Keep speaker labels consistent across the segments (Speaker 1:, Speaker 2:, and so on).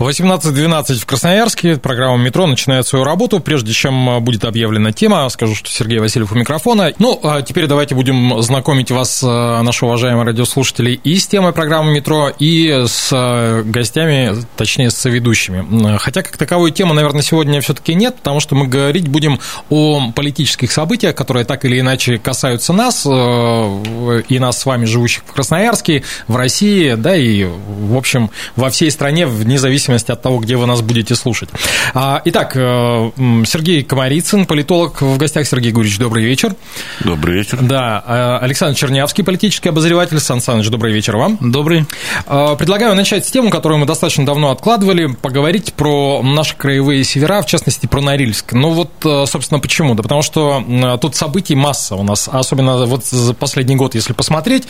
Speaker 1: 18.12 в Красноярске. Программа «Метро» начинает свою работу. Прежде чем а, будет объявлена тема, скажу, что Сергей Васильев у микрофона. Ну, а теперь давайте будем знакомить вас, а, наши уважаемые радиослушатели, и с темой программы «Метро», и с гостями, точнее, с соведущими. Хотя, как таковой темы, наверное, сегодня все-таки нет, потому что мы говорить будем о политических событиях, которые так или иначе касаются нас, и нас с вами, живущих в Красноярске, в России, да, и, в общем, во всей стране, вне зависимости от того, где вы нас будете слушать. А, итак, э, Сергей Комарицын, политолог в гостях. Сергей Гурьевич, добрый вечер.
Speaker 2: Добрый вечер.
Speaker 1: Да, э, Александр Чернявский, политический обозреватель. Сан Саныч, добрый вечер вам.
Speaker 3: Добрый.
Speaker 1: Э, предлагаю начать с темы, которую мы достаточно давно откладывали, поговорить про наши краевые севера, в частности, про Норильск. Ну вот, собственно, почему? Да потому что тут событий масса у нас, особенно вот за последний год, если посмотреть.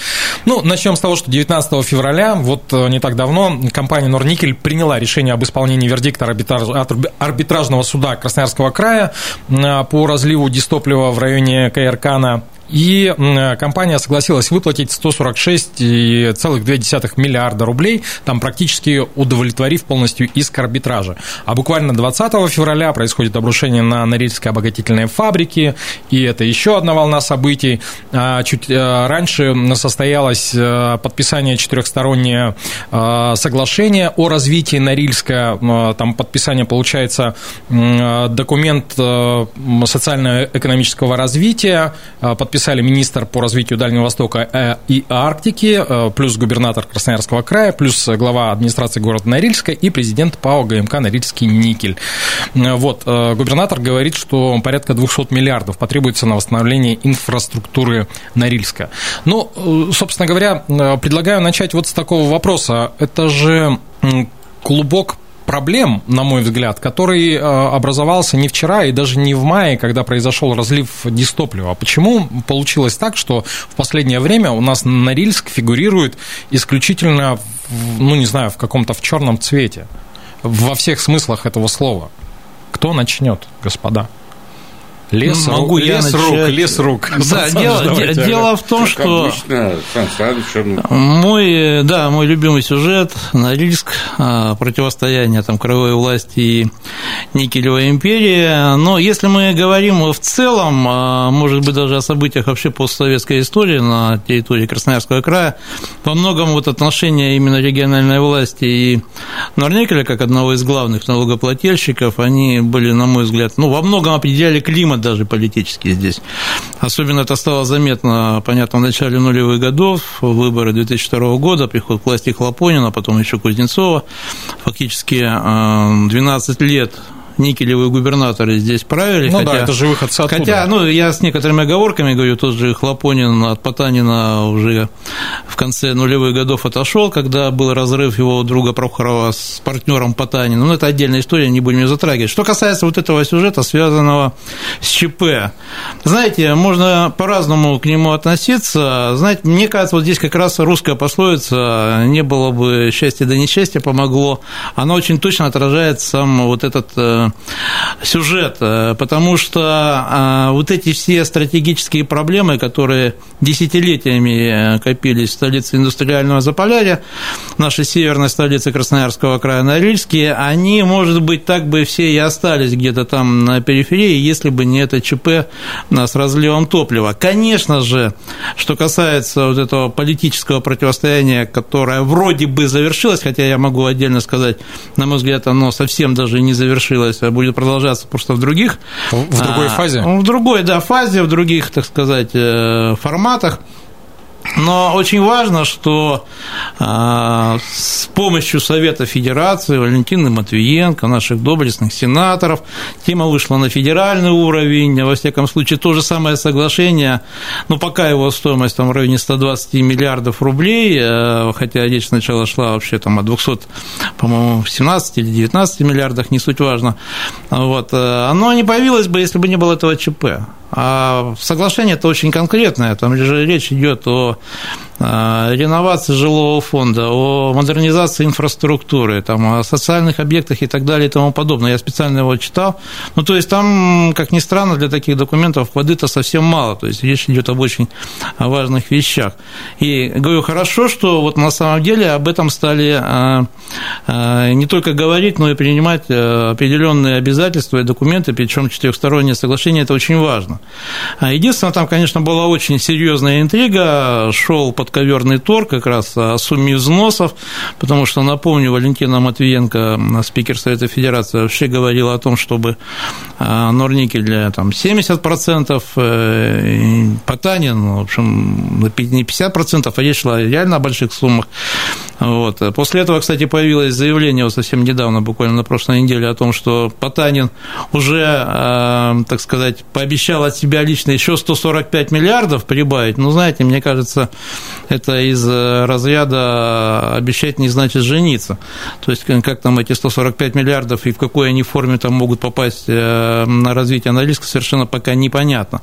Speaker 1: Ну, начнем с того, что 19 февраля, вот не так давно, компания Норникель приняла решение об исполнении вердикта арбитражного суда Красноярского края по разливу дистоплива в районе Каиркана и компания согласилась выплатить 146,2 миллиарда рублей, там практически удовлетворив полностью иск арбитража. А буквально 20 февраля происходит обрушение на Норильской обогатительной фабрике, и это еще одна волна событий. А чуть э, раньше состоялось э, подписание четырехстороннее э, соглашение о развитии Норильска. Там подписание получается документ социально-экономического развития, подписание подписали министр по развитию Дальнего Востока э, и Арктики, э, плюс губернатор Красноярского края, плюс глава администрации города Норильска и президент ПАО ГМК «Норильский никель». Э, вот, губернатор говорит, что порядка 200 миллиардов потребуется на восстановление инфраструктуры Норильска. Ну, собственно говоря, предлагаю начать вот с такого вопроса. Это же клубок проблем, на мой взгляд, который э, образовался не вчера и даже не в мае, когда произошел разлив дистоплива. Почему получилось так, что в последнее время у нас Норильск фигурирует исключительно, ну не знаю, в каком-то в черном цвете, во всех смыслах этого слова? Кто начнет, господа?
Speaker 3: Лес, Могу рук, я лес начать... рук, лес рук. Да, дело, дело в том, как что обычно, мой, да, мой любимый сюжет Норильск, а, противостояние там кровой власти и Никелевой империи. Но если мы говорим в целом, а, может быть, даже о событиях вообще постсоветской истории на территории Красноярского края, во многом вот отношения именно региональной власти и Норникеля, как одного из главных налогоплательщиков, они были, на мой взгляд, ну, во многом определяли климат даже политический здесь. Особенно это стало заметно, понятно, в начале нулевых годов, выборы 2002 года, приход к власти Хлопонина, потом еще Кузнецова. Фактически 12 э, лет никелевые губернаторы здесь правили.
Speaker 1: Ну хотя, да, это же выход оттуда.
Speaker 3: Хотя, ну, я с некоторыми оговорками говорю, тот же Хлопонин от Потанина уже в конце нулевых годов отошел, когда был разрыв его друга Прохорова с партнером Потанина. Ну, это отдельная история, не будем ее затрагивать. Что касается вот этого сюжета, связанного с ЧП, знаете, можно по-разному к нему относиться. Знаете, мне кажется, вот здесь как раз русская пословица «не было бы счастья, да несчастья помогло», она очень точно отражает сам вот этот э, сюжет, э, потому что а, вот эти все стратегические проблемы, которые десятилетиями э, копились в столице индустриального Заполярья, нашей северной столице Красноярского края Норильске, они, может быть, так бы все и остались где-то там на периферии, если бы не это ЧП с разливом топлива. Конечно же, что касается вот этого политического противостояния, которое вроде бы завершилось, хотя я могу отдельно сказать, на мой взгляд, оно совсем даже не завершилось, а будет продолжаться просто в других...
Speaker 1: В другой а, фазе?
Speaker 3: В другой, да, фазе, в других, так сказать, э, форматах. Но очень важно, что а, с помощью Совета Федерации Валентины Матвиенко, наших доблестных сенаторов, тема вышла на федеральный уровень. Во всяком случае, то же самое соглашение, но пока его стоимость там, в районе 120 миллиардов рублей, э, хотя речь сначала шла вообще там, о 200, по-моему, 17 или 19 миллиардах, не суть важно, вот, э, оно не появилось бы, если бы не было этого ЧП. А соглашение это очень конкретное, там же речь идет о реновации жилого фонда, о модернизации инфраструктуры, там, о социальных объектах и так далее и тому подобное. Я специально его читал. Ну, то есть там, как ни странно, для таких документов воды-то совсем мало. То есть речь идет об очень важных вещах. И говорю, хорошо, что вот на самом деле об этом стали э, э, не только говорить, но и принимать определенные обязательства и документы, причем четырехстороннее соглашение, это очень важно. А единственное, там, конечно, была очень серьезная интрига, шел под подковерный торг как раз о сумме взносов, потому что, напомню, Валентина Матвиенко, спикер Совета Федерации, вообще говорила о том, чтобы а, Норникель там 70%, э, Потанин, в общем, не 50%, а речь шла реально о больших суммах. Вот. После этого, кстати, появилось заявление вот совсем недавно, буквально на прошлой неделе, о том, что Потанин уже, так сказать, пообещал от себя лично еще 145 миллиардов прибавить. Ну, знаете, мне кажется, это из э, разряда обещать не значит жениться. То есть, как там эти 145 миллиардов и в какой они форме там могут попасть э, на развитие английского, совершенно пока непонятно.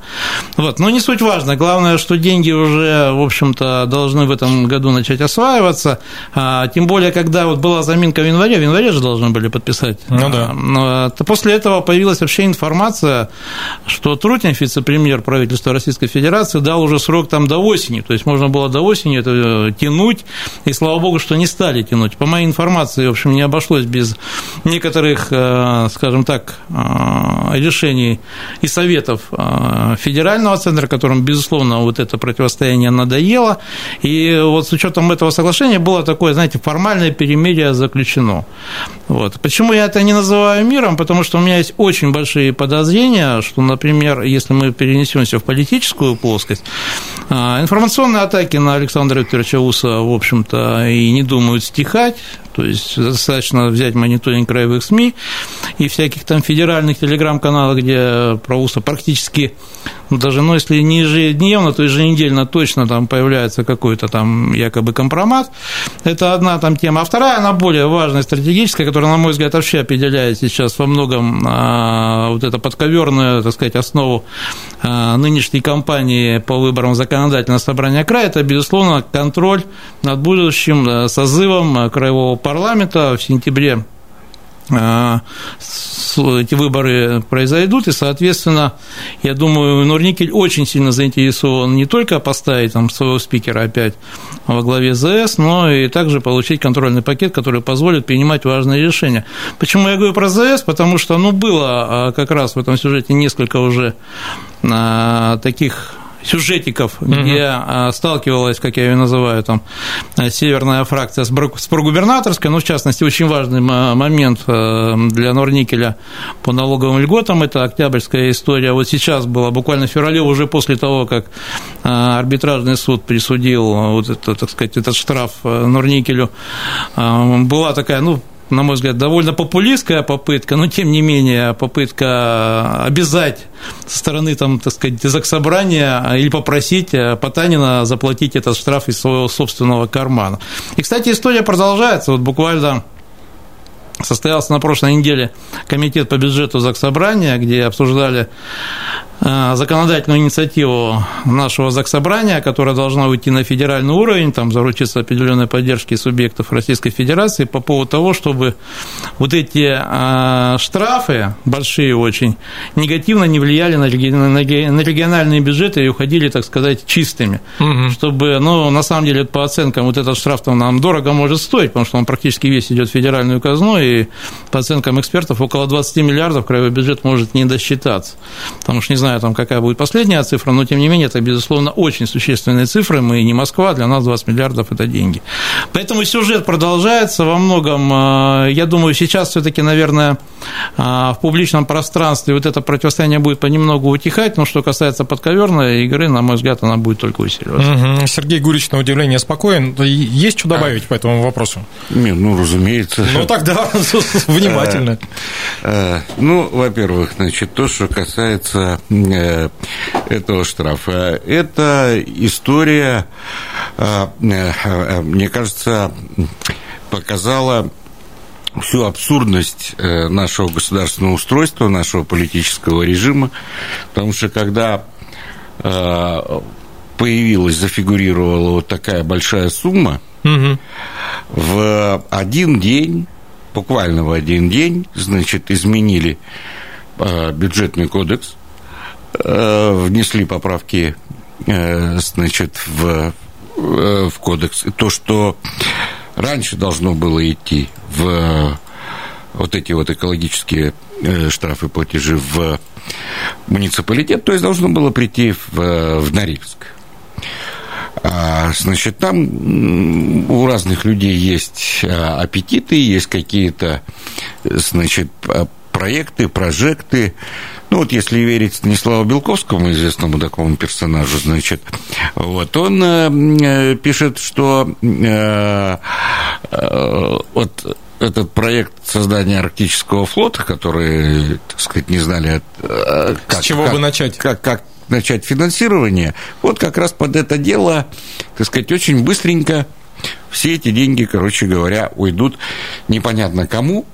Speaker 3: Вот. Но не суть важно. Главное, что деньги уже, в общем-то, должны в этом году начать осваиваться. А, тем более, когда вот была заминка в январе, в январе же должны были подписать.
Speaker 1: Ну да.
Speaker 3: А, то после этого появилась вообще информация, что Трутнев, вице-премьер правительства Российской Федерации, дал уже срок там до осени. То есть, можно было до осени это э, тянуть, и слава богу, что не стали тянуть. По моей информации, в общем, не обошлось без некоторых, э, скажем так, э, решений и советов федерального центра, которым, безусловно, вот это противостояние надоело. И вот с учетом этого соглашения было такое, знаете, формальное перемирие заключено. Вот. Почему я это не называю миром? Потому что у меня есть очень большие подозрения, что, например, если мы перенесемся в политическую плоскость, информационные атаки на Александра Викторовича Уса, в общем-то, и не думают стихать, то есть достаточно взять мониторинг краевых СМИ и всяких там федеральных телеграм-каналов, где про УСа практически, ну, даже, ну, если не ежедневно, то еженедельно точно там появляется какой-то там якобы компромат. Это одна там тема. А вторая, она более важная, стратегическая, которая, на мой взгляд, вообще определяет сейчас во многом а, вот эту подковерную, так сказать, основу а, нынешней кампании по выборам законодательного собрания края, это, безусловно, контроль над будущим созывом э, краевого парламента в сентябре э, эти выборы произойдут, и, соответственно, я думаю, Норникель очень сильно заинтересован не только поставить там своего спикера опять во главе ЗС, но и также получить контрольный пакет, который позволит принимать важные решения. Почему я говорю про ЗС? Потому что, ну, было как раз в этом сюжете несколько уже таких сюжетиков, угу. где а, сталкивалась, как я ее называю, там, северная фракция с прогубернаторской, ну, в частности, очень важный момент э, для Норникеля по налоговым льготам, это октябрьская история, вот сейчас была, буквально в феврале, уже после того, как а, арбитражный суд присудил вот это, так сказать, этот штраф э, Норникелю, была такая, ну, на мой взгляд, довольно популистская попытка, но тем не менее попытка обязать со стороны, там, так сказать, заксобрания или попросить Потанина заплатить этот штраф из своего собственного кармана. И, кстати, история продолжается. Вот буквально состоялся на прошлой неделе комитет по бюджету Заксобрания, где обсуждали Э, законодательную инициативу нашего Заксобрания, которая должна уйти на федеральный уровень, там заручиться определенной поддержки субъектов Российской Федерации по поводу того, чтобы вот эти э, штрафы, большие очень, негативно не влияли на региональные бюджеты и уходили, так сказать, чистыми. Угу. Чтобы, ну, на самом деле, по оценкам, вот этот штраф там нам дорого может стоить, потому что он практически весь идет в федеральную казну, и по оценкам экспертов около 20 миллиардов краевой бюджет может не досчитаться. Потому что, не знаю, знаю, там, какая будет последняя цифра, но, тем не менее, это, безусловно, очень существенные цифры. Мы не Москва, для нас 20 миллиардов – это деньги. Поэтому сюжет продолжается во многом. Э, я думаю, сейчас все таки наверное, э, в публичном пространстве вот это противостояние будет понемногу утихать, но что касается подковерной игры, на мой взгляд, она будет только усиливаться.
Speaker 1: Угу. Сергей Гурич, на удивление, спокоен. Есть что добавить а. по этому вопросу?
Speaker 2: Нет, ну, разумеется.
Speaker 1: Ну, тогда внимательно.
Speaker 2: Ну, во-первых, значит, то, что касается этого штрафа, это история, э, э, мне кажется, показала всю абсурдность нашего государственного устройства, нашего политического режима, потому что когда появилась, зафигурировала вот такая большая сумма, угу. в один день буквально в один день, значит, изменили э, бюджетный кодекс, э, внесли поправки, э, значит, в, в кодекс. То, что раньше должно было идти в вот эти вот экологические штрафы, платежи в муниципалитет, то есть должно было прийти в, в Норильск. А, значит, там у разных людей есть а, аппетиты, есть какие-то, значит, проекты, прожекты. Ну, вот если верить Станиславу Белковскому, известному такому персонажу, значит, вот, он э, пишет, что э, э, вот этот проект создания арктического флота, который, так сказать, не знали,
Speaker 1: как, С чего
Speaker 2: как,
Speaker 1: бы начать?
Speaker 2: Как, как, начать финансирование, вот как раз под это дело, так сказать, очень быстренько все эти деньги, короче говоря, уйдут непонятно кому,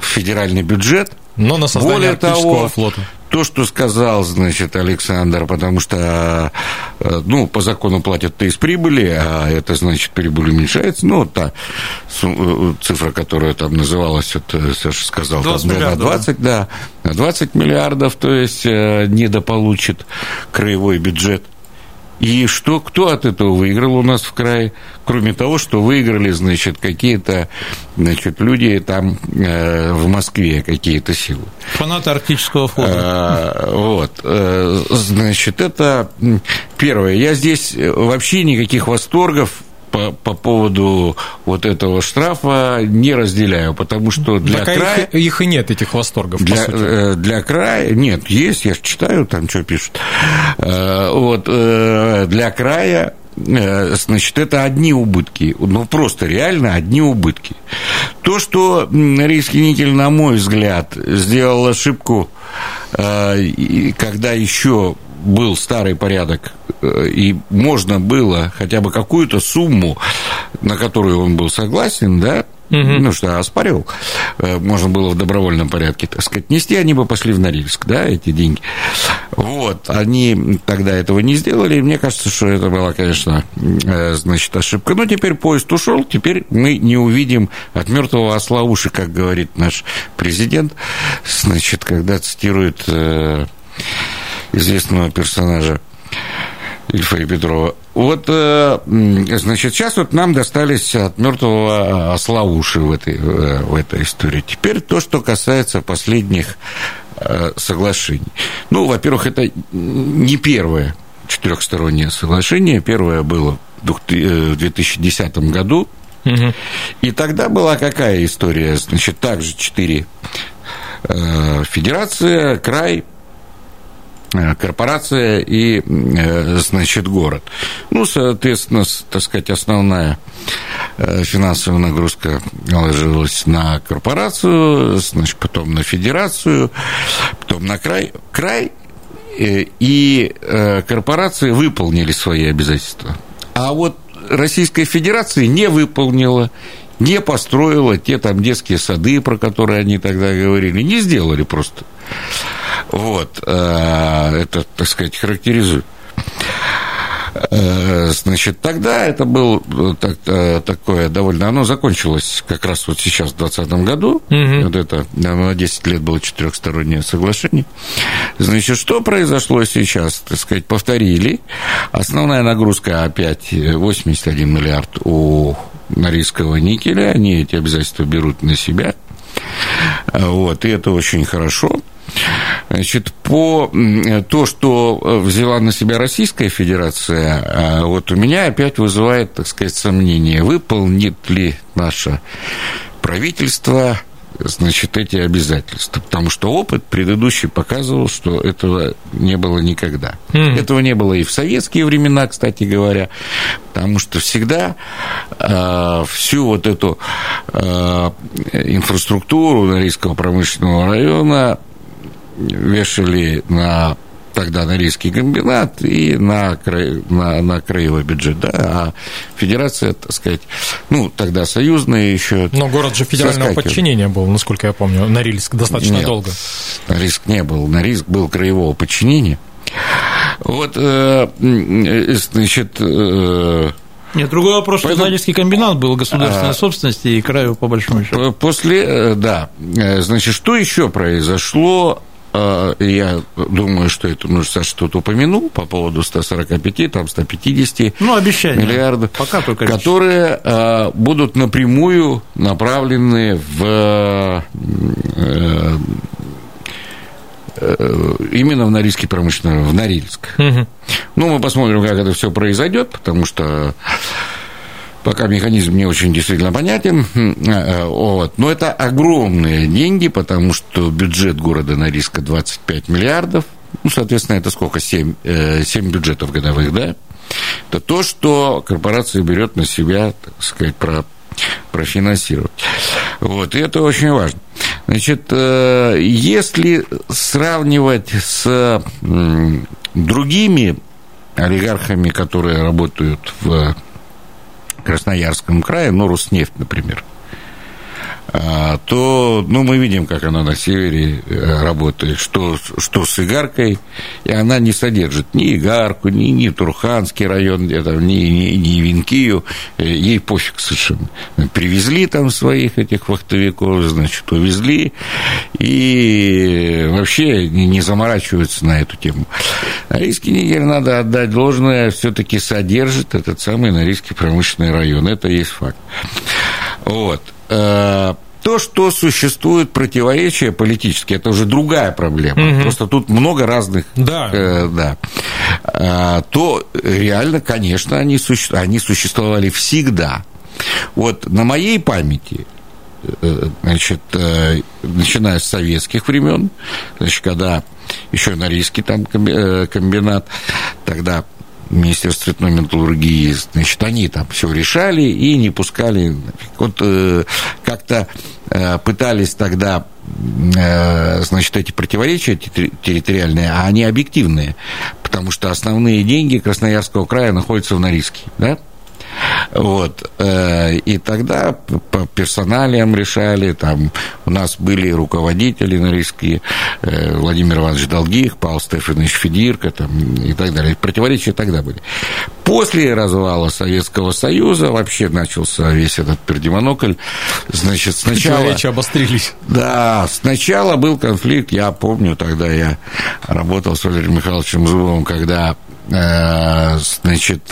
Speaker 2: в федеральный бюджет.
Speaker 1: Но на создание Более того, флота.
Speaker 2: то, что сказал, значит, Александр, потому что, э, ну, по закону платят-то из прибыли, а это, значит, прибыль уменьшается. Ну, вот та э, цифра, которая там называлась, вот э, Саша сказал, 20 там, на 20, да, на 20 миллиардов, то есть недополучит краевой бюджет – и что, кто от этого выиграл у нас в крае? Кроме того, что выиграли, значит, какие-то значит, люди там э, в Москве, какие-то силы.
Speaker 3: Фанаты арктического флота.
Speaker 2: А, вот. Э, значит, это первое. Я здесь вообще никаких восторгов по, по поводу вот этого штрафа не разделяю, потому что для так, края...
Speaker 1: Их, их и нет, этих восторгов,
Speaker 2: для, э, Для края... Нет, есть, я читаю, там что пишут. Э, вот, э, для края значит, это одни убытки, ну, просто реально одни убытки. То, что Рийский никель, на мой взгляд, сделал ошибку, когда еще был старый порядок, и можно было хотя бы какую-то сумму, на которую он был согласен, да, Угу. Ну что, оспаривал. Э, можно было в добровольном порядке, так сказать, нести, они бы пошли в Норильск, да, эти деньги. Вот, они тогда этого не сделали, и мне кажется, что это была, конечно, э, значит, ошибка. Но теперь поезд ушел, теперь мы не увидим от мертвого осла уши, как говорит наш президент, значит, когда цитирует известного персонажа Ильфа Петрова. Вот, э, значит, сейчас вот нам достались от мертвого осла уши в этой, э, в этой истории. Теперь то, что касается последних э, соглашений. Ну, во-первых, это не первое четырехстороннее соглашение. Первое было в 2010 году. Угу. И тогда была какая история? Значит, также четыре федерация, край, Э, корпорация и, э, значит, город. Ну, соответственно, так сказать, основная э, финансовая нагрузка ложилась на корпорацию, значит, потом на федерацию, потом на край. Край и корпорации выполнили свои обязательства. А вот Российская Федерация не выполнила, не построила те там детские сады, про которые они тогда говорили, не сделали просто. Вот, э, это, так сказать, характеризует. Э, значит, тогда это было э, так, такое довольно... Оно закончилось как раз вот сейчас, в 2020 году. Угу. Вот это на 10 лет было четырехстороннее соглашение. Значит, что произошло сейчас? Так сказать, повторили. Основная нагрузка опять 81 миллиард у Норильского никеля. Они эти обязательства берут на себя. Вот, и это очень хорошо. Значит, по то, что взяла на себя Российская Федерация, а, вот у меня опять вызывает, так сказать, сомнение, выполнит ли наше правительство значит, эти обязательства. Потому что опыт предыдущий показывал, что этого не было никогда. Mm. Этого не было и в советские времена, кстати говоря, потому что всегда э, всю вот эту э, инфраструктуру Норильского промышленного района вешали на тогда на рийский комбинат и на, на, на краевой бюджет, да, а федерация, так сказать, ну, тогда союзная еще...
Speaker 1: Но город же федерального подчинения был, насколько я помню, Норильск достаточно
Speaker 2: Нет,
Speaker 1: долго.
Speaker 2: Норильск не был, Норильск был краевого подчинения. Вот, э, значит... Э,
Speaker 3: нет, другой вопрос, Поэтому... что Норильский комбинат был государственной а... собственности и краю по большому счету.
Speaker 2: После, э, да, значит, что еще произошло я думаю, что это нужно что-то упомянул по поводу 145, там 150
Speaker 3: ну, обещания.
Speaker 2: миллиардов,
Speaker 3: Пока только
Speaker 2: которые а, будут напрямую направлены в э, э, именно в Норильский промышленный, в Норильск. Угу. Ну, мы посмотрим, как это все произойдет, потому что Пока механизм не очень действительно понятен. Э, вот. Но это огромные деньги, потому что бюджет города Норильска 25 миллиардов. Ну, соответственно, это сколько? 7, 7 э, бюджетов годовых, да? Это то, что корпорация берет на себя, так сказать, про, профинансировать. Вот, и это очень важно. Значит, э, если сравнивать с другими олигархами, которые работают в Красноярском крае, ну, Роснефть, например, то ну, мы видим, как она на севере э, работает, что, что с игаркой, и она не содержит ни игарку, ни, ни Турханский район, ни, ни, ни Винкию, э, ей пофиг совершенно. Привезли там своих этих вахтовиков, значит, увезли, и вообще не заморачиваются на эту тему. Норильский Нигер, надо отдать должное, все-таки содержит этот самый Норильский промышленный район, это есть факт. Вот. Э, то, что существует противоречия политические, это уже другая проблема. Угу. Просто тут много разных.
Speaker 1: Да.
Speaker 2: Э, да. А, то реально, конечно, они, суще... они существовали всегда. Вот на моей памяти э, значит, начиная с советских времен, значит, когда еще Норильский там комбинат, тогда Министерство цветной металлургии, значит, они там все решали и не пускали. Вот э, как-то э, пытались тогда, э, значит, эти противоречия территориальные, а они объективные, потому что основные деньги Красноярского края находятся в Норильске, да? Вот. Э, и тогда по персоналиям решали, там у нас были руководители норильские, э, Владимир Иванович Долгих, Павел Стефанович Федирко там, и так далее. Противоречия тогда были. После развала Советского Союза вообще начался весь этот пердемонокль. Значит, сначала...
Speaker 1: Противоречия обострились.
Speaker 2: Да, сначала был конфликт, я помню, тогда я работал с Валерием Михайловичем Зубовым, когда, э, значит,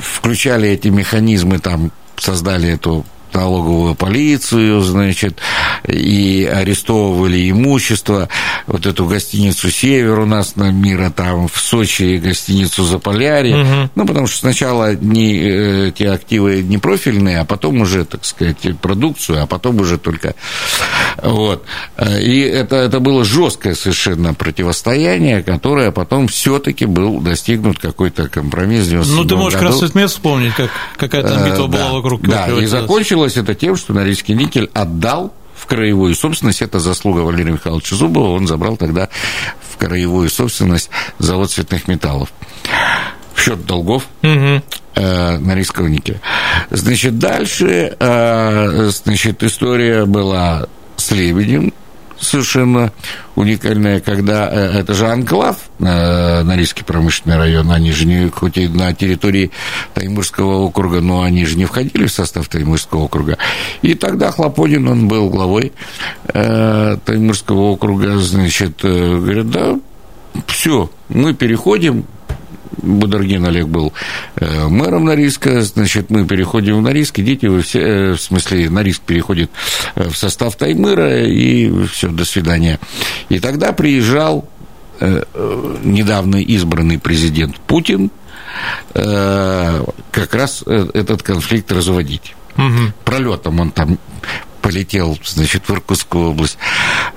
Speaker 2: включали эти механизмы, там создали эту налоговую полицию, значит, и арестовывали имущество. Вот эту гостиницу «Север» у нас на Мира, там в Сочи гостиницу «Заполярье». Угу. Ну, потому что сначала не, э, эти активы не профильные, а потом уже, так сказать, продукцию, а потом уже только... Вот. И это, это было жесткое совершенно противостояние, которое потом все таки был достигнут какой-то компромисс в
Speaker 3: Ну, ты можешь году. Красноцмет вспомнить, как какая то битва
Speaker 2: э, была
Speaker 3: да, вокруг
Speaker 2: Да, и закончилось закончилось это тем, что Норильский никель отдал в краевую собственность. Это заслуга Валерия Михайловича Зубова. Он забрал тогда в краевую собственность завод цветных металлов. В счет долгов угу. э, Норильского никеля. Значит, дальше э, значит, история была с Лебедем, совершенно уникальная, когда э, это же анклав, э, Норильский промышленный район, они же не, хоть и на территории Таймырского округа, но они же не входили в состав Таймырского округа. И тогда Хлопонин, он был главой э, Таймырского округа, значит, говорит, да, все, мы переходим Бударгин Олег был мэром Норильска, значит, мы переходим в Норильск, и дети вы все, в смысле, Норильск переходит в состав Таймыра, и все, до свидания. И тогда приезжал недавно избранный президент Путин как раз этот конфликт разводить. Угу. Пролетом он там полетел, значит, в Иркутскую область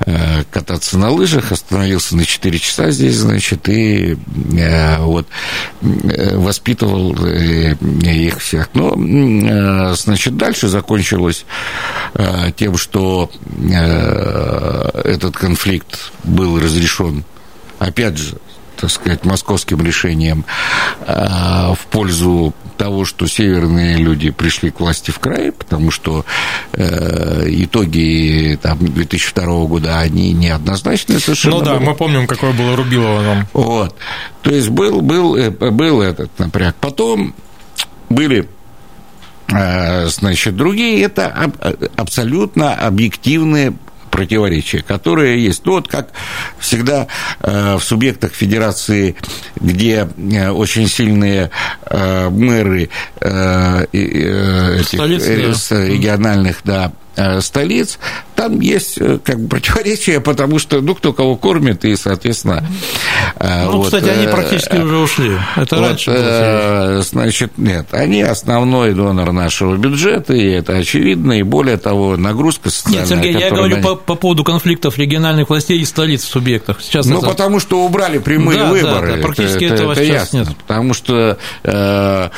Speaker 2: э, кататься на лыжах, остановился на 4 часа здесь, значит, и э, вот э, воспитывал их всех. Но, значит, дальше закончилось тем, что этот конфликт был разрешен, опять же, так сказать, московским решением в пользу того, что северные люди пришли к власти в край, потому что э, итоги там, 2002 года, они неоднозначные совершенно.
Speaker 1: Ну да, были. мы помним, какое было Рубилово там.
Speaker 2: Вот. То есть был, был, э, был этот напряг. Потом были э, значит, другие, это абсолютно объективные противоречия, которые есть. Ну, вот как всегда э, в субъектах федерации, где э, очень сильные э, мэры этих Столицы, да. региональных да, столиц, там есть э, как бы противоречия, потому что, ну, кто кого кормит, и, соответственно...
Speaker 3: Э, ну, вот, кстати, они э, практически уже ушли. Это вот, раньше было.
Speaker 2: Значит, нет, они основной донор нашего бюджета, и это очевидно, и более того, нагрузка социальная...
Speaker 3: Нет, Сергей, я говорю по, по поводу конфликов региональных властей и столиц в субъектах.
Speaker 2: Сейчас ну, это... потому что убрали прямые да, выборы. Да, да,
Speaker 3: практически это, этого это сейчас ясно, нет.
Speaker 2: Потому что э,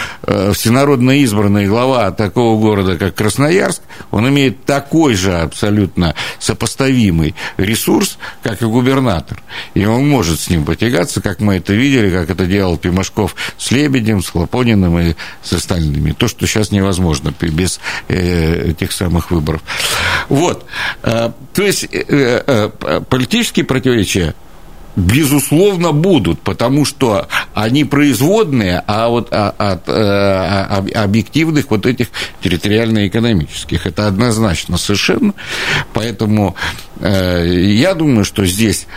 Speaker 2: всенародно избранный глава такого города, как Красноярск, он имеет такой же абсолютно сопоставимый ресурс, как и губернатор. И он может с ним потягаться, как мы это видели, как это делал Пимашков с Лебедем, с Хлопониным и с остальными. То, что сейчас невозможно без э, этих самых выборов. Вот. Э, то есть э, политические противоречия безусловно, будут, потому что они производные а вот а, от э, объективных вот этих территориально-экономических. Это однозначно совершенно. Поэтому э, я думаю, что здесь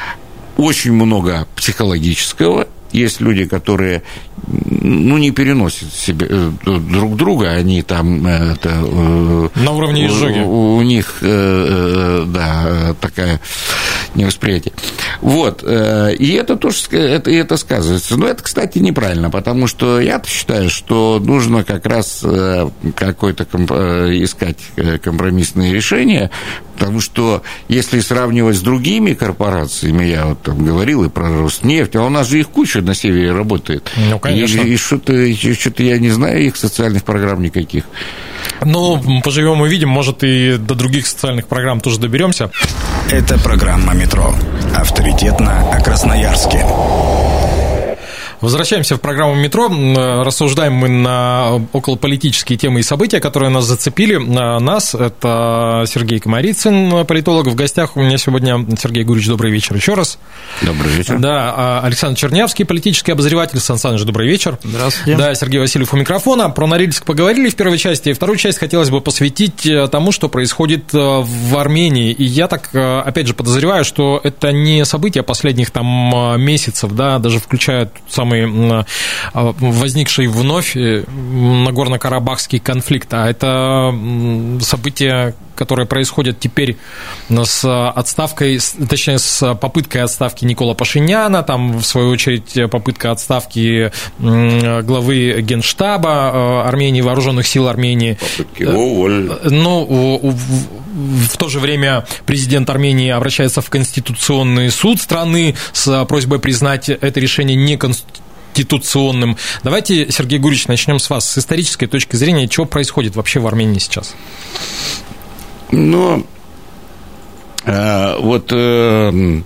Speaker 2: очень много психологического, есть люди, которые ну, не переносят себе э, друг друга, они там это,
Speaker 1: на уровне изжоги.
Speaker 2: У, у них, да, такая невосприятие. Вот. Э, и это тоже это, это сказывается. Но это, кстати, неправильно, потому что я считаю, что нужно как раз э, какой-то комп... Э, искать компромиссные решения, потому что если сравнивать с другими корпорациями, я вот там говорил и про Роснефть, а у нас же их куча на севере работает.
Speaker 1: Ну, конечно.
Speaker 2: И, и что-то, что-то я не знаю их социальных программ никаких.
Speaker 1: Ну, поживем и видим, может, и до других социальных программ тоже доберемся.
Speaker 4: Это программа «Метро». Авторитетно о Красноярске.
Speaker 1: Возвращаемся в программу «Метро». Рассуждаем мы на околополитические темы и события, которые нас зацепили. Нас, это Сергей Комарицын, политолог. В гостях у меня сегодня Сергей Гурич. Добрый вечер еще раз.
Speaker 2: Добрый вечер.
Speaker 1: Да, а Александр Чернявский, политический обозреватель. Сан Саныч, добрый вечер.
Speaker 3: Здравствуйте.
Speaker 1: Да, Сергей Васильев у микрофона. Про Норильск поговорили в первой части. Вторую часть хотелось бы посвятить э, тому, что происходит э, в Армении. И я так, э, опять же, подозреваю, что это не события последних там месяцев, да, даже включая сам самый а, возникший вновь э, Нагорно-Карабахский конфликт, а это события, которые происходят теперь с отставкой, точнее, с попыткой отставки Никола Пашиняна, там, в свою очередь, попытка отставки главы Генштаба э, Армении, Вооруженных сил Армении.
Speaker 2: Попытки уволили.
Speaker 1: Ну, в то же время президент Армении обращается в Конституционный суд страны с просьбой признать это решение неконституционным конституционным. Давайте, Сергей Гурич, начнем с вас. С исторической точки зрения, что происходит вообще в Армении сейчас?
Speaker 2: Ну, э, вот э,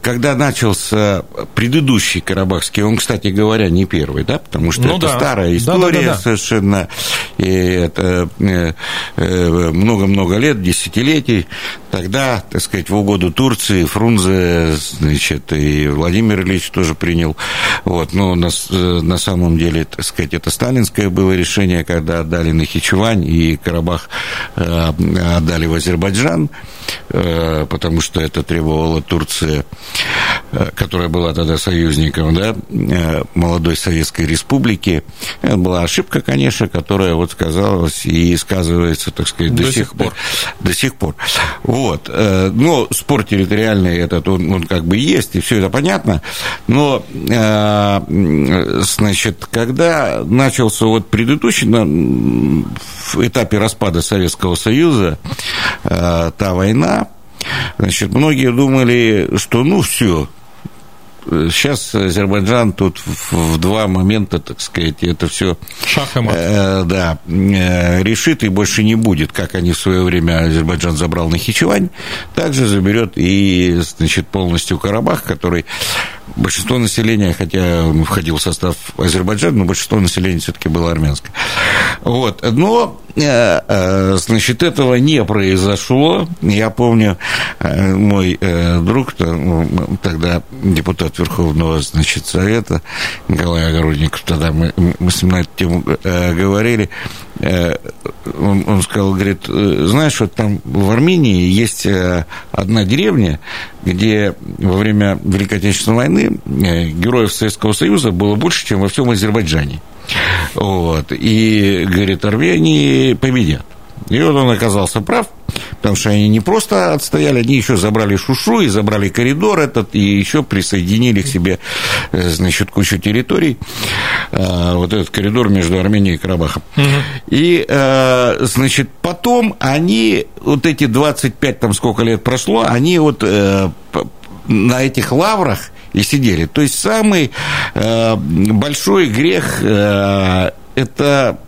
Speaker 2: когда начался предыдущий Карабахский, он, кстати говоря, не первый, да, потому что ну, это да. старая история да, да, да, совершенно, и это э, э, много-много лет, десятилетий. Тогда, так сказать, в угоду Турции Фрунзе, значит, и Владимир Ильич тоже принял. Вот, но на, э, на самом деле, так сказать, это сталинское было решение, когда отдали Нахичевань и Карабах отдали в Азербайджан, потому что это требовала Турция. Которая была тогда союзником, да, молодой Советской Республики. Это была ошибка, конечно, которая вот сказалась и сказывается, так сказать, до, до сих пор. До сих пор. Вот. Э, но спор территориальный этот, он, он как бы есть, и все это понятно. Но, значит, когда начался вот предыдущий, в этапе распада Советского Союза, та война, Значит, многие думали, что ну все, сейчас Азербайджан тут в два момента, так сказать, это все
Speaker 1: Шах и мат.
Speaker 2: Э, да, э, решит и больше не будет, как они в свое время Азербайджан забрал на Хичевань, также заберет и, значит, полностью Карабах, который большинство населения, хотя он входил в состав Азербайджана, но большинство населения все-таки было армянское. Вот. Но, значит, этого не произошло. Я помню, э, мой друг, тогда депутат Верховного, значит, Совета, Николай Огородников, тогда мы, мы с ним на эту тему говорили, он, он сказал, говорит, знаешь, вот там в Армении есть одна деревня, где во время Великой Отечественной войны героев Советского Союза было больше, чем во всем Азербайджане. Вот. И, говорит, армяне победят. И вот он оказался прав, потому что они не просто отстояли, они еще забрали Шушу и забрали коридор этот, и еще присоединили к себе, э, значит, кучу территорий, э, вот этот коридор между Арменией и Карабахом. Угу. И, э, значит, потом они, вот эти 25, там сколько лет прошло, они вот на этих лаврах и сидели. То есть самый э, большой грех э, это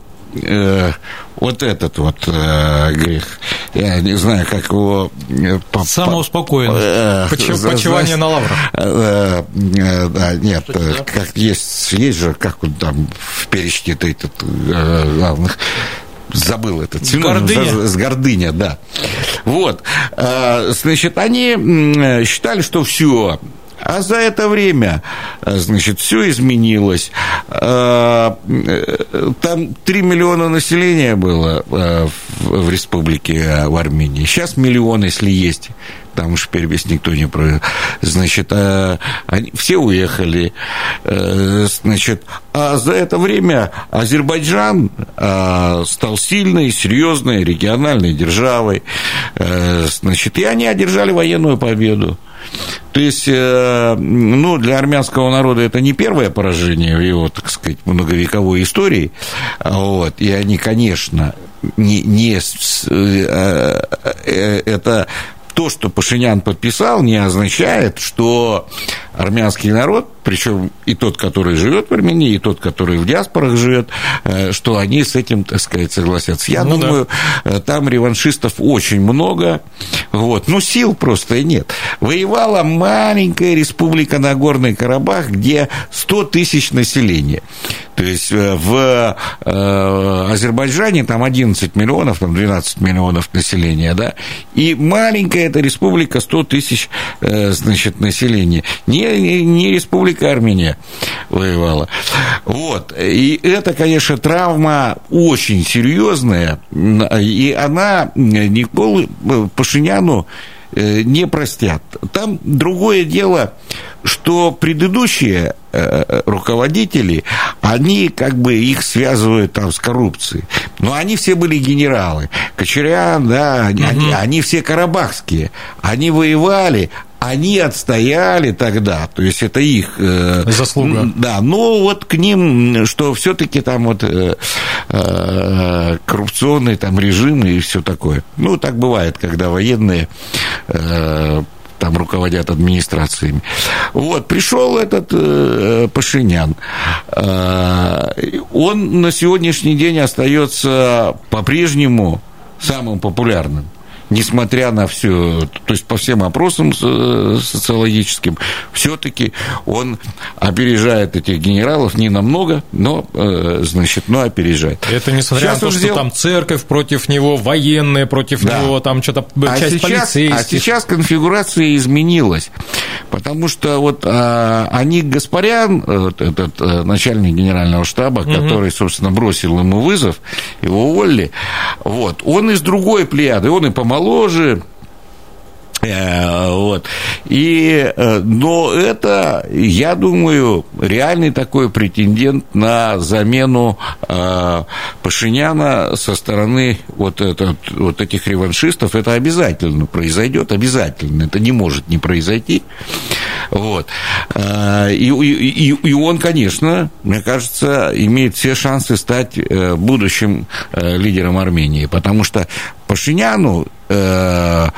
Speaker 2: э, вот этот вот э, грех. Я не знаю, как его...
Speaker 1: Э, Самоуспокоенность. Э, Поч- почивание на лаврах.
Speaker 2: Э, э, да, нет, э, как есть, есть же, как он там в перечне этот э, главных забыл этот синоним. Гордыня. С гордыня, да. Вот. Значит, они считали, что все, а за это время, э, значит, все изменилось. Э, там 3 миллиона населения было э, в республике, в Армении. Сейчас миллион, если есть там уж перебес никто не провел. Значит, они, все уехали. Значит, а за это время Азербайджан стал сильной, серьезной региональной державой. Значит, и они одержали военную победу. То есть, э, ну, для армянского народа это не первое поражение в его, так сказать, многовековой истории. Вот, и они, конечно, не, не э, э, это то, что Пашинян подписал, не означает, что армянский народ, причем и тот, который живет в Армении, и тот, который в диаспорах живет, э, что они с этим, так сказать, согласятся. Я ну, думаю, да. Э, там реваншистов очень много, вот, но сил просто нет. Воевала маленькая республика Нагорный Карабах, где 100 тысяч населения. То есть э, в Азербайджане там 11 миллионов, там 12 миллионов населения, да, и маленькая эта республика 100 тысяч, значит, населения. Не не, не Республика Армения воевала. Вот. И это, конечно, травма очень серьезная, и она Николу Пашиняну э, не простят. Там другое дело, что предыдущие э, руководители, они как бы их связывают там с коррупцией. Но они все были генералы. Кочерян, да, угу. они, они все карабахские. Они воевали, они отстояли тогда, то есть это их
Speaker 1: э, заслуга.
Speaker 2: Да, но вот к ним, что все-таки там вот э, э, коррупционный там режим и все такое. Ну, так бывает, когда военные там руководят администрациями. Вот, пришел этот э, Пашинян. Э, он на сегодняшний день остается по-прежнему самым популярным несмотря на все, то есть по всем опросам социологическим, все-таки он опережает этих генералов не намного, но, э, значит, но опережает.
Speaker 1: Это несмотря сейчас на то, что сделал... там церковь против него, военные против да. него, там что-то
Speaker 2: а часть сейчас, полицейских. А сейчас конфигурация изменилась, потому что вот а, они Гаспарян, вот этот а, начальник генерального штаба, угу. который, собственно, бросил ему вызов, его уволили, вот, он из другой плеяды, он и помоложе, моложе, Вот. И, но это, я думаю, реальный такой претендент на замену Пашиняна со стороны вот, этот, вот этих реваншистов. Это обязательно произойдет, обязательно. Это не может не произойти. Вот. И, и, и он, конечно, мне кажется, имеет все шансы стать будущим лидером Армении, потому что Пашиняну, э,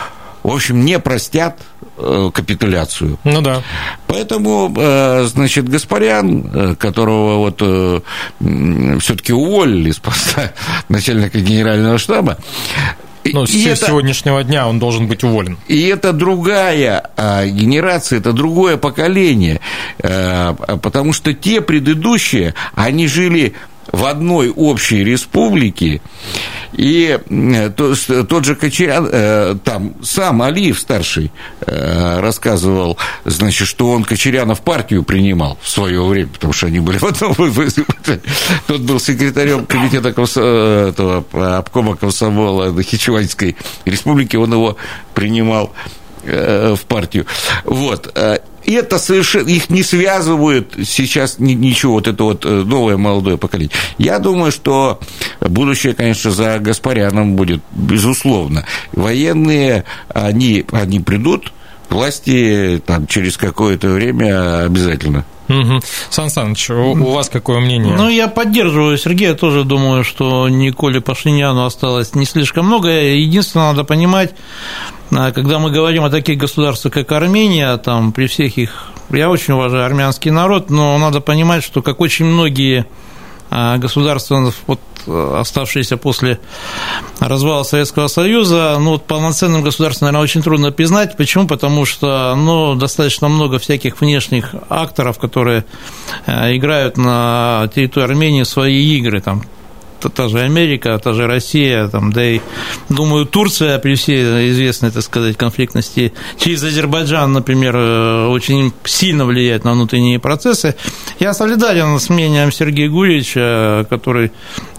Speaker 2: в общем, не простят э, капитуляцию.
Speaker 1: Ну да.
Speaker 2: Поэтому, э, значит, Гаспарян, э, которого вот все-таки уволили с поста начальника генерального штаба,
Speaker 1: ну, с и сегодняшнего это, дня он должен быть уволен.
Speaker 2: И это другая а, генерация, это другое поколение, а, потому что те предыдущие, они жили в одной общей республике, и тот же Кочерян, э, там сам Алиев старший э, рассказывал, значит, что он Кочеряна в партию принимал в свое время, потому что они были в одном Тот был секретарем комитета э, этого, обкома комсомола Нахичеванской республики, он его принимал в партию. Вот. Это совершенно, их не связывают сейчас ничего, вот это вот э, новое молодое поколение. Я думаю, что будущее, конечно, за Гаспаряном будет, безусловно. Военные, они, они придут власти там, через какое-то время обязательно.
Speaker 1: Угу. Сан Саныч, у, у вас какое мнение?
Speaker 3: Ну, я поддерживаю Сергея, тоже думаю, что Николе Пашиняну осталось не слишком много. Единственное, надо понимать, а когда мы говорим о таких государствах, как Армения, там, при всех их... Я очень уважаю армянский народ, но надо понимать, что, как очень многие а, государства, вот, оставшиеся после развала Советского Союза, ну, вот полноценным государством, наверное, очень трудно признать. Почему? Потому что, ну, достаточно много всяких внешних акторов, которые а, играют на территории Армении свои игры, там, та же Америка, та же Россия, там, да и, думаю, Турция при всей известной, так сказать, конфликтности через Азербайджан, например, э, очень сильно влияет на внутренние процессы. Я солидарен с мнением Сергея Гурьевича, который э,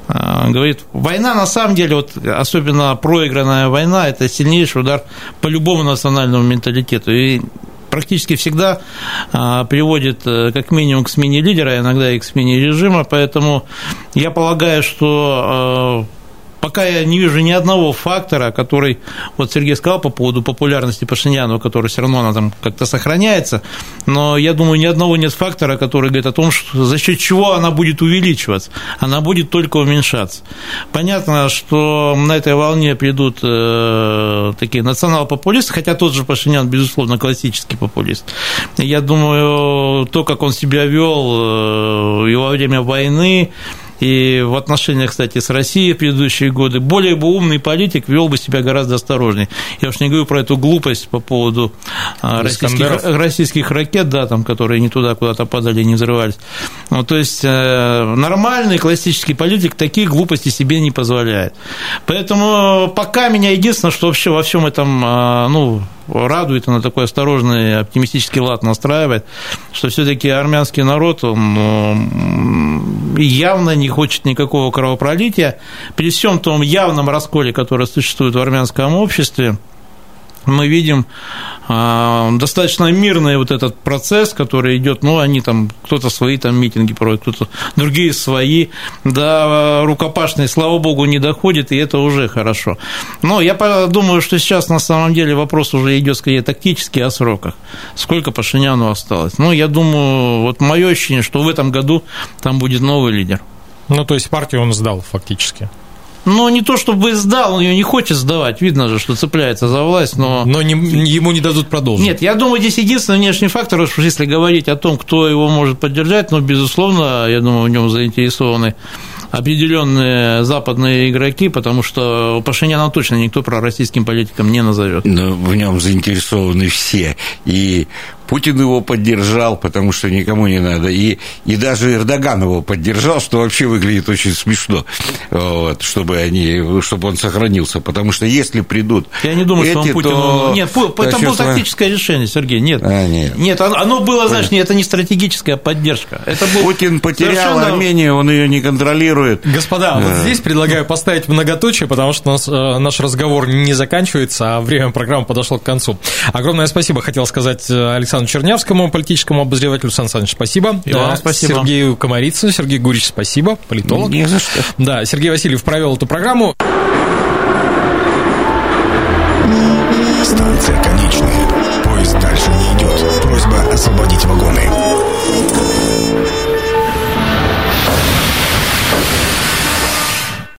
Speaker 3: говорит, война на самом деле, вот особенно проигранная война, это сильнейший удар по любому национальному менталитету. И практически всегда а, приводит э, как минимум к смене лидера, иногда и к смене режима, поэтому я полагаю, что э, пока я не вижу ни одного фактора, который, вот Сергей сказал по поводу популярности Пашиняна, который все равно она там как-то сохраняется, но я думаю, ни одного нет фактора, который говорит о том, что за счет чего она будет увеличиваться, она будет только уменьшаться. Понятно, что на этой волне придут э, такие национал-популисты, хотя тот же Пашинян, безусловно, классический популист. Я думаю, то, как он себя вел э, и во время войны, и в отношениях, кстати, с Россией в предыдущие годы, более бы умный политик вел бы себя гораздо осторожнее. Я уж не говорю про эту глупость по поводу а, российских, российских ракет, да, там, которые не туда куда-то падали, не взрывались. Ну, то есть э, нормальный классический политик такие глупости себе не позволяет. Поэтому пока меня единственное, что вообще во всем этом, а, ну, радует, она такой осторожный, оптимистический лад настраивает, что все-таки армянский народ, он явно не хочет никакого кровопролития. При всем том явном расколе, который существует в армянском обществе, мы видим а, достаточно мирный вот этот процесс, который идет, ну, они там, кто-то свои там митинги проводит, кто-то другие свои, до рукопашной, слава богу, не доходит, и это уже хорошо. Но я думаю, что сейчас на самом деле вопрос уже идет скорее тактически о сроках. Сколько Пашиняну осталось? Ну, я думаю, вот мое ощущение, что в этом году там будет новый лидер.
Speaker 1: Ну, то есть партию он сдал фактически.
Speaker 3: Ну, не то чтобы сдал, он ее не хочет сдавать. Видно же, что цепляется за власть, но...
Speaker 1: Но не, ему не дадут продолжить.
Speaker 3: Нет, я думаю, здесь единственный внешний фактор, что если говорить о том, кто его может поддержать, ну, безусловно, я думаю, в нем заинтересованы определенные западные игроки, потому что Пашиняна точно никто пророссийским политиком не назовет.
Speaker 2: Но в нем заинтересованы все. И Путин его поддержал, потому что никому не надо. И, и даже Эрдоган его поддержал, что вообще выглядит очень смешно, вот, чтобы, они, чтобы он сохранился. Потому что если придут
Speaker 3: Я не думаю,
Speaker 2: эти,
Speaker 3: что он Путину...
Speaker 2: то...
Speaker 3: Нет, это было тактическое решение, Сергей, нет.
Speaker 2: А, нет.
Speaker 3: Нет, оно было, знаешь, это не стратегическая поддержка. Это был
Speaker 2: Путин потерял
Speaker 3: совершенно...
Speaker 2: Армению, он ее не контролирует.
Speaker 1: Господа, вот здесь предлагаю поставить многоточие, потому что нас, э, наш разговор не заканчивается, а время программы подошло к концу. Огромное спасибо хотел сказать э, Александру Чернявскому, политическому обозревателю. Сан Саныч, спасибо.
Speaker 3: И вам
Speaker 1: да,
Speaker 3: спасибо.
Speaker 1: Сергею Комарицу, Сергею Гурич, спасибо, политолог.
Speaker 2: Не за что.
Speaker 1: Да, Сергей Васильев провел эту программу.
Speaker 4: Станция конечная. Поезд дальше не идет. Просьба освободить вагоны.